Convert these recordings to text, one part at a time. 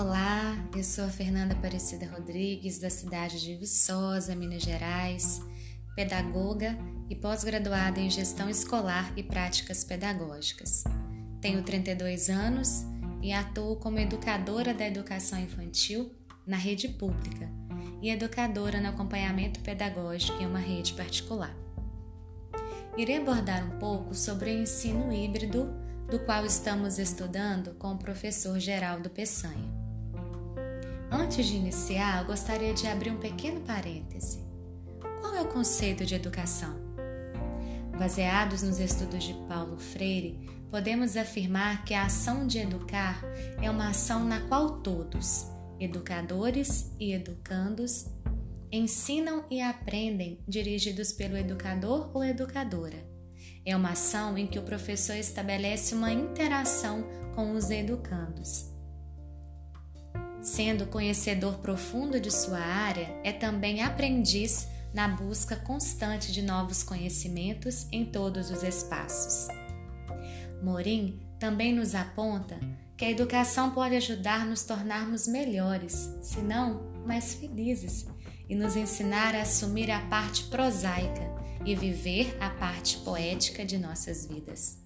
Olá, eu sou a Fernanda Aparecida Rodrigues, da cidade de Viçosa, Minas Gerais, pedagoga e pós-graduada em Gestão Escolar e Práticas Pedagógicas. Tenho 32 anos e atuo como educadora da educação infantil na rede pública e educadora no acompanhamento pedagógico em uma rede particular. Irei abordar um pouco sobre o ensino híbrido, do qual estamos estudando com o professor Geraldo Peçanha. Antes de iniciar, gostaria de abrir um pequeno parêntese. Qual é o conceito de educação? Baseados nos estudos de Paulo Freire, podemos afirmar que a ação de educar é uma ação na qual todos, educadores e educandos, ensinam e aprendem dirigidos pelo educador ou educadora. É uma ação em que o professor estabelece uma interação com os educandos. Sendo conhecedor profundo de sua área, é também aprendiz na busca constante de novos conhecimentos em todos os espaços. Morim também nos aponta que a educação pode ajudar nos tornarmos melhores, se não mais felizes, e nos ensinar a assumir a parte prosaica e viver a parte poética de nossas vidas.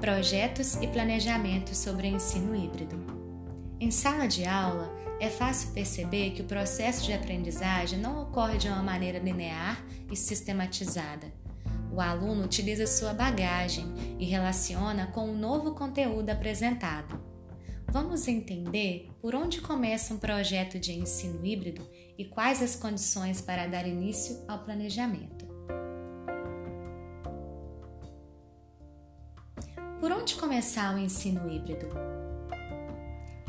Projetos e planejamento sobre ensino híbrido. Em sala de aula, é fácil perceber que o processo de aprendizagem não ocorre de uma maneira linear e sistematizada. O aluno utiliza sua bagagem e relaciona com o novo conteúdo apresentado. Vamos entender por onde começa um projeto de ensino híbrido e quais as condições para dar início ao planejamento. Por onde começar o ensino híbrido?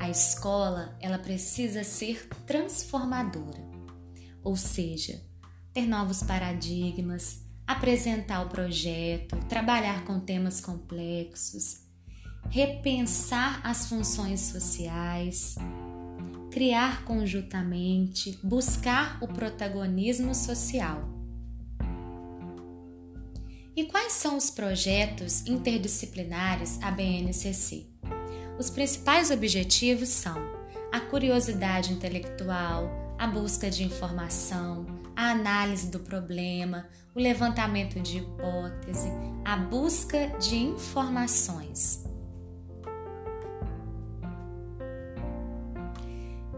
A escola, ela precisa ser transformadora, ou seja, ter novos paradigmas, apresentar o projeto, trabalhar com temas complexos, repensar as funções sociais, criar conjuntamente, buscar o protagonismo social. E quais são os projetos interdisciplinares a BNCC? Os principais objetivos são a curiosidade intelectual, a busca de informação, a análise do problema, o levantamento de hipótese, a busca de informações.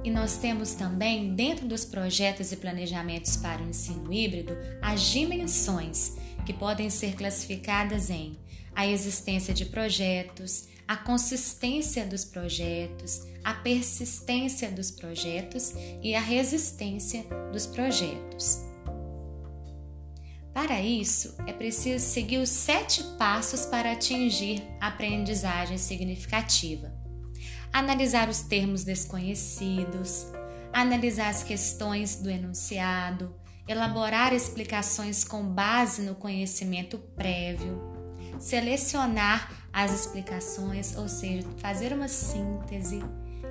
E nós temos também, dentro dos projetos e planejamentos para o ensino híbrido, as dimensões, que podem ser classificadas em a existência de projetos, a consistência dos projetos, a persistência dos projetos e a resistência dos projetos. Para isso, é preciso seguir os sete passos para atingir a aprendizagem significativa. Analisar os termos desconhecidos, analisar as questões do enunciado, elaborar explicações com base no conhecimento prévio, selecionar as explicações, ou seja, fazer uma síntese,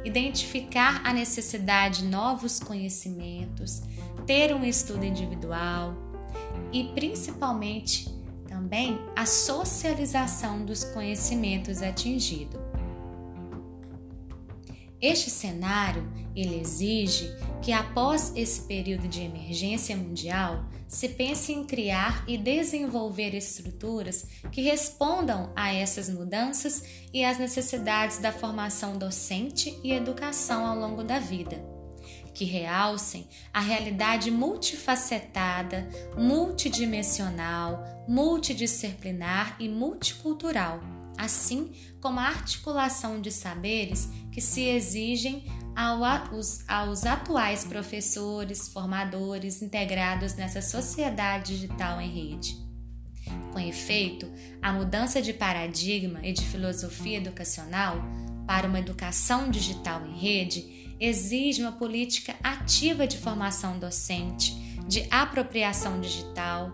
identificar a necessidade de novos conhecimentos, ter um estudo individual e principalmente também a socialização dos conhecimentos atingidos. Este cenário ele exige que após esse período de emergência mundial se pense em criar e desenvolver estruturas que respondam a essas mudanças e às necessidades da formação docente e educação ao longo da vida, que realcem a realidade multifacetada, multidimensional, multidisciplinar e multicultural, assim como a articulação de saberes que se exigem aos, atuais professores, formadores integrados nessa sociedade digital em rede. Com efeito, a mudança de paradigma e de filosofia educacional para uma educação digital em rede exige uma política ativa de formação docente, de apropriação digital,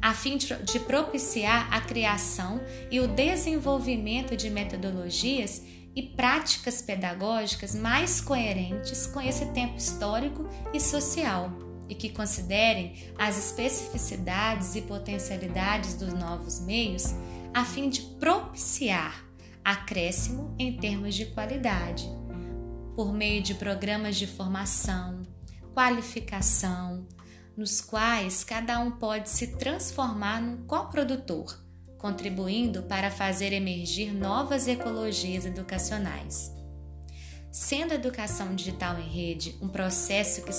a fim de propiciar a criação e o desenvolvimento de metodologias e práticas pedagógicas mais coerentes com esse tempo histórico e social e que considerem as especificidades e potencialidades dos novos meios a fim de propiciar acréscimo em termos de qualidade, por meio de programas de formação, qualificação, nos quais cada um pode se transformar num coprodutor, contribuindo para fazer emergir novas ecologias educacionais. Sendo a educação digital em rede um processo que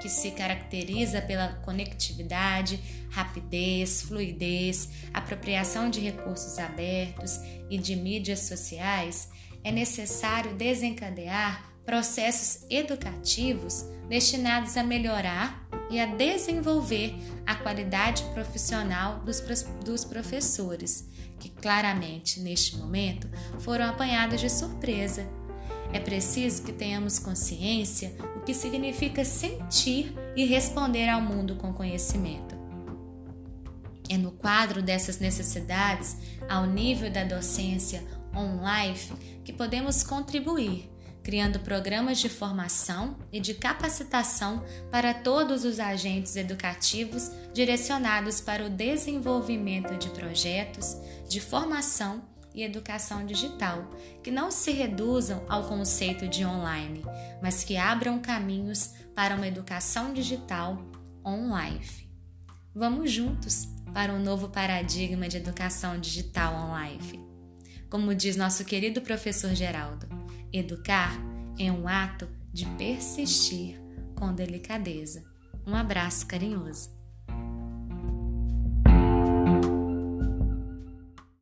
que se caracteriza pela conectividade, rapidez, fluidez, apropriação de recursos abertos e de mídias sociais, é necessário desencadear processos educativos destinados a melhorar e a desenvolver a qualidade profissional dos, dos professores, que claramente, neste momento, foram apanhados de surpresa é preciso que tenhamos consciência o que significa sentir e responder ao mundo com conhecimento. É no quadro dessas necessidades, ao nível da docência on-life, que podemos contribuir, criando programas de formação e de capacitação para todos os agentes educativos direcionados para o desenvolvimento de projetos de formação e educação digital, que não se reduzam ao conceito de online, mas que abram caminhos para uma educação digital online. Vamos juntos para um novo paradigma de educação digital online. Como diz nosso querido professor Geraldo, educar é um ato de persistir com delicadeza. Um abraço carinhoso.